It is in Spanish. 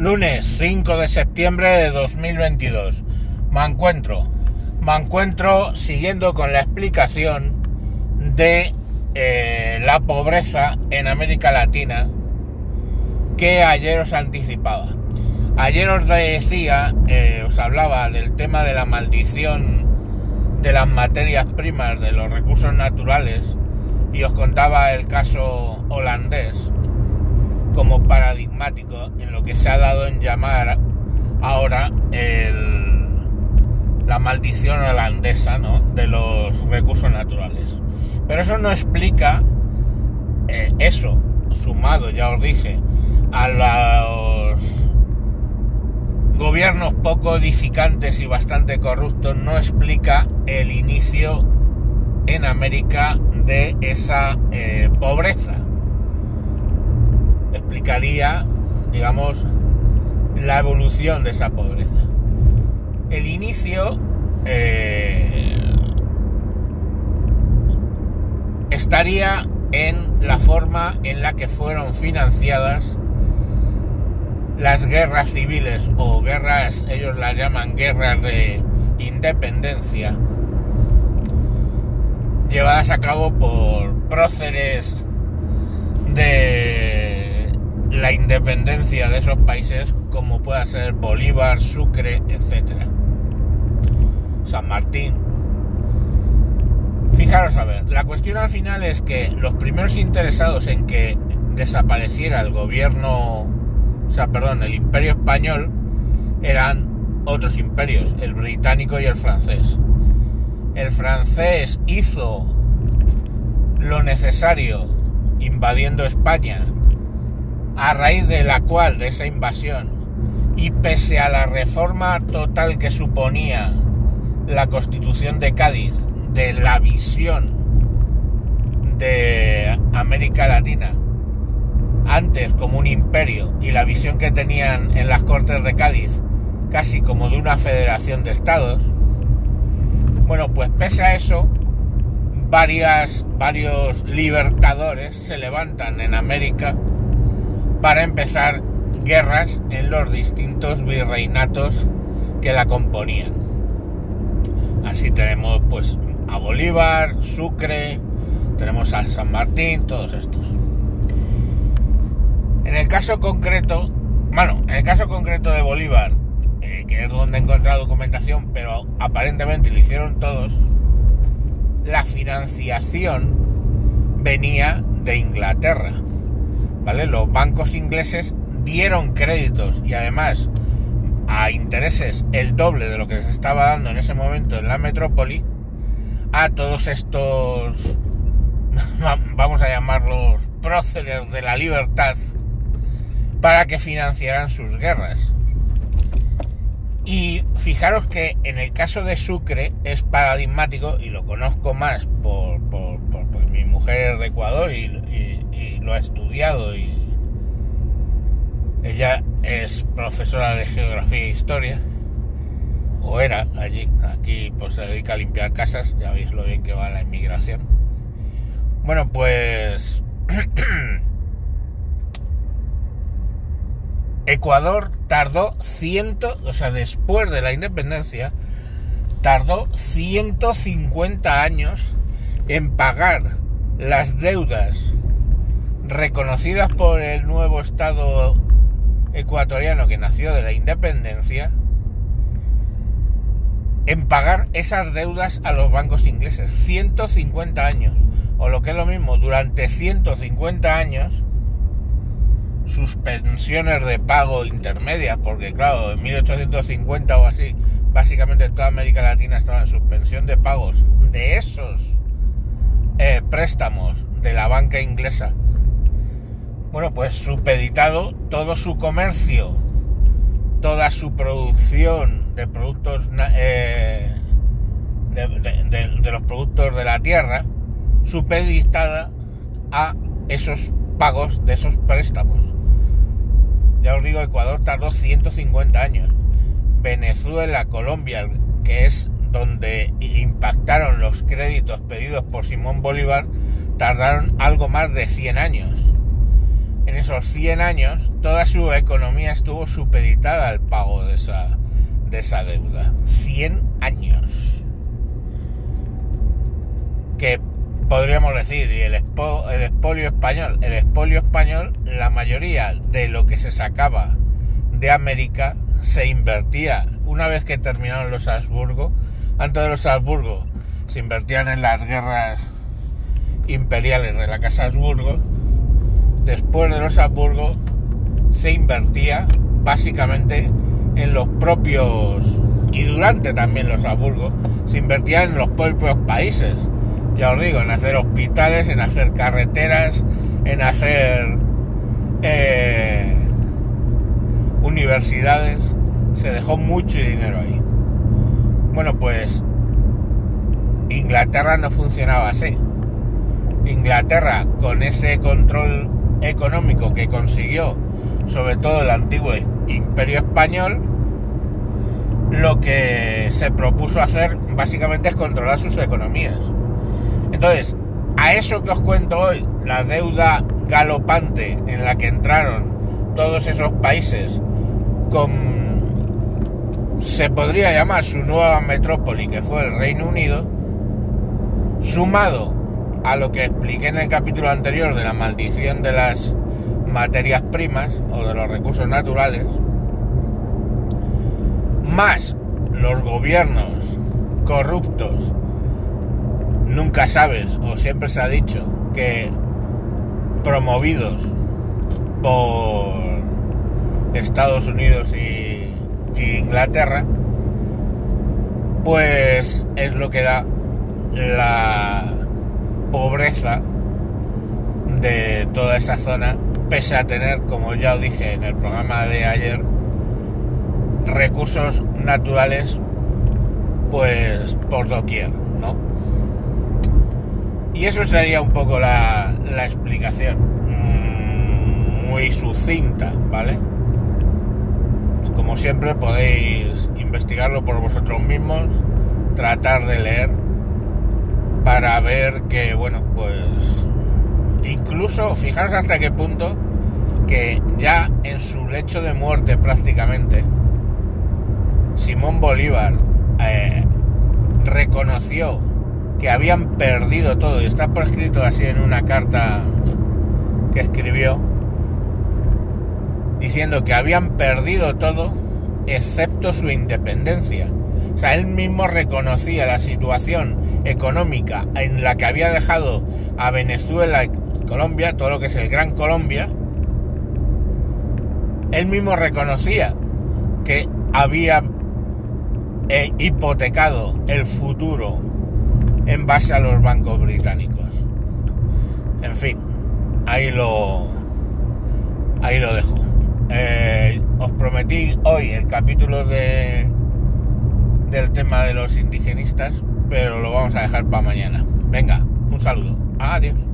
Lunes 5 de septiembre de 2022. Me encuentro. Me encuentro siguiendo con la explicación de eh, la pobreza en América Latina que ayer os anticipaba. Ayer os decía, eh, os hablaba del tema de la maldición de las materias primas, de los recursos naturales, y os contaba el caso holandés como paradigmático en lo que se ha dado en llamar ahora el, la maldición holandesa de los recursos naturales. Pero eso no explica eh, eso, sumado, ya os dije, a los gobiernos poco edificantes y bastante corruptos, no explica el inicio en América de esa eh, pobreza explicaría, digamos, la evolución de esa pobreza. El inicio eh, estaría en la forma en la que fueron financiadas las guerras civiles o guerras, ellos las llaman guerras de independencia, llevadas a cabo por próceres de la independencia de esos países como pueda ser Bolívar, Sucre, etc. San Martín. Fijaros a ver, la cuestión al final es que los primeros interesados en que desapareciera el gobierno, o sea, perdón, el imperio español, eran otros imperios, el británico y el francés. El francés hizo lo necesario invadiendo España a raíz de la cual, de esa invasión, y pese a la reforma total que suponía la constitución de Cádiz, de la visión de América Latina, antes como un imperio, y la visión que tenían en las Cortes de Cádiz, casi como de una federación de estados, bueno, pues pese a eso, varios libertadores se levantan en América para empezar guerras en los distintos virreinatos que la componían. Así tenemos pues a Bolívar, Sucre, tenemos a San Martín, todos estos. En el caso concreto, bueno, en el caso concreto de Bolívar, eh, que es donde he encontrado documentación, pero aparentemente lo hicieron todos, la financiación venía de Inglaterra. Los bancos ingleses dieron créditos y además a intereses el doble de lo que se estaba dando en ese momento en la metrópoli a todos estos, vamos a llamarlos próceres de la libertad, para que financiaran sus guerras. Y fijaros que en el caso de Sucre es paradigmático, y lo conozco más por, por, mi mujer de Ecuador y, lo ha estudiado y ella es profesora de geografía e historia o era allí aquí pues se dedica a limpiar casas ya veis lo bien que va la inmigración. Bueno pues Ecuador tardó ciento o sea después de la independencia tardó 150 años en pagar las deudas reconocidas por el nuevo Estado ecuatoriano que nació de la independencia, en pagar esas deudas a los bancos ingleses. 150 años. O lo que es lo mismo, durante 150 años, sus pensiones de pago intermedias, porque claro, en 1850 o así, básicamente toda América Latina estaba en suspensión de pagos de esos eh, préstamos de la banca inglesa bueno, pues supeditado todo su comercio, toda su producción de productos eh, de, los productos de la tierra, supeditada a esos pagos de esos préstamos. Ya os digo, Ecuador tardó 150 años. Venezuela, Colombia, que es donde impactaron los créditos pedidos por Simón Bolívar, tardaron algo más de 100 años en esos 100 años, toda su economía estuvo supeditada al pago de esa, de esa deuda. 100 años. Que podríamos decir, y el, el expolio español, el expolio español, la mayoría de lo que se sacaba de América se invertía una vez que terminaron los Habsburgo. Antes de los Habsburgo se invertían en las guerras imperiales de la Casa Habsburgo. Después de los Habsburgo se invertía básicamente en los propios y durante también los Habsburgo se invertía en los propios países. Ya os digo, en hacer hospitales, en hacer carreteras, en hacer eh, universidades. Se dejó mucho dinero ahí. Bueno, pues Inglaterra no funcionaba así. Inglaterra, con ese control económico que consiguió, sobre todo el antiguo imperio español, lo que se propuso hacer básicamente es controlar sus economías. Entonces, a eso que os cuento hoy, la deuda galopante en la que entraron todos esos países con se podría llamar su nueva metrópoli, que fue el Reino Unido, sumado a lo que expliqué en el capítulo anterior de la maldición de las materias primas o de los recursos naturales, más los gobiernos corruptos, nunca sabes o siempre se ha dicho que promovidos por Estados Unidos y, Inglaterra, pues es lo que da la pobreza de toda esa zona, pese a tener, como ya os dije en el programa de ayer, recursos naturales pues por doquier, ¿no? Y eso sería un poco la, la explicación, mm, muy sucinta, ¿vale? Como siempre podéis investigarlo por vosotros mismos, tratar de leer para ver que, bueno, pues incluso fijaros hasta qué punto que ya en su lecho de muerte prácticamente, Simón Bolívar eh, reconoció que habían perdido todo, y está por escrito así en una carta que escribió, diciendo que habían perdido todo excepto su independencia. Sea, él mismo reconocía la situación económica en la que había dejado a Venezuela y Colombia, todo lo que es el Gran Colombia. Él mismo reconocía que había eh, hipotecado el futuro en base a los bancos británicos. En fin, ahí lo, ahí lo dejo. Eh, os prometí hoy el capítulo de del tema de los indigenistas, pero lo vamos a dejar para mañana. Venga, un saludo. Adiós.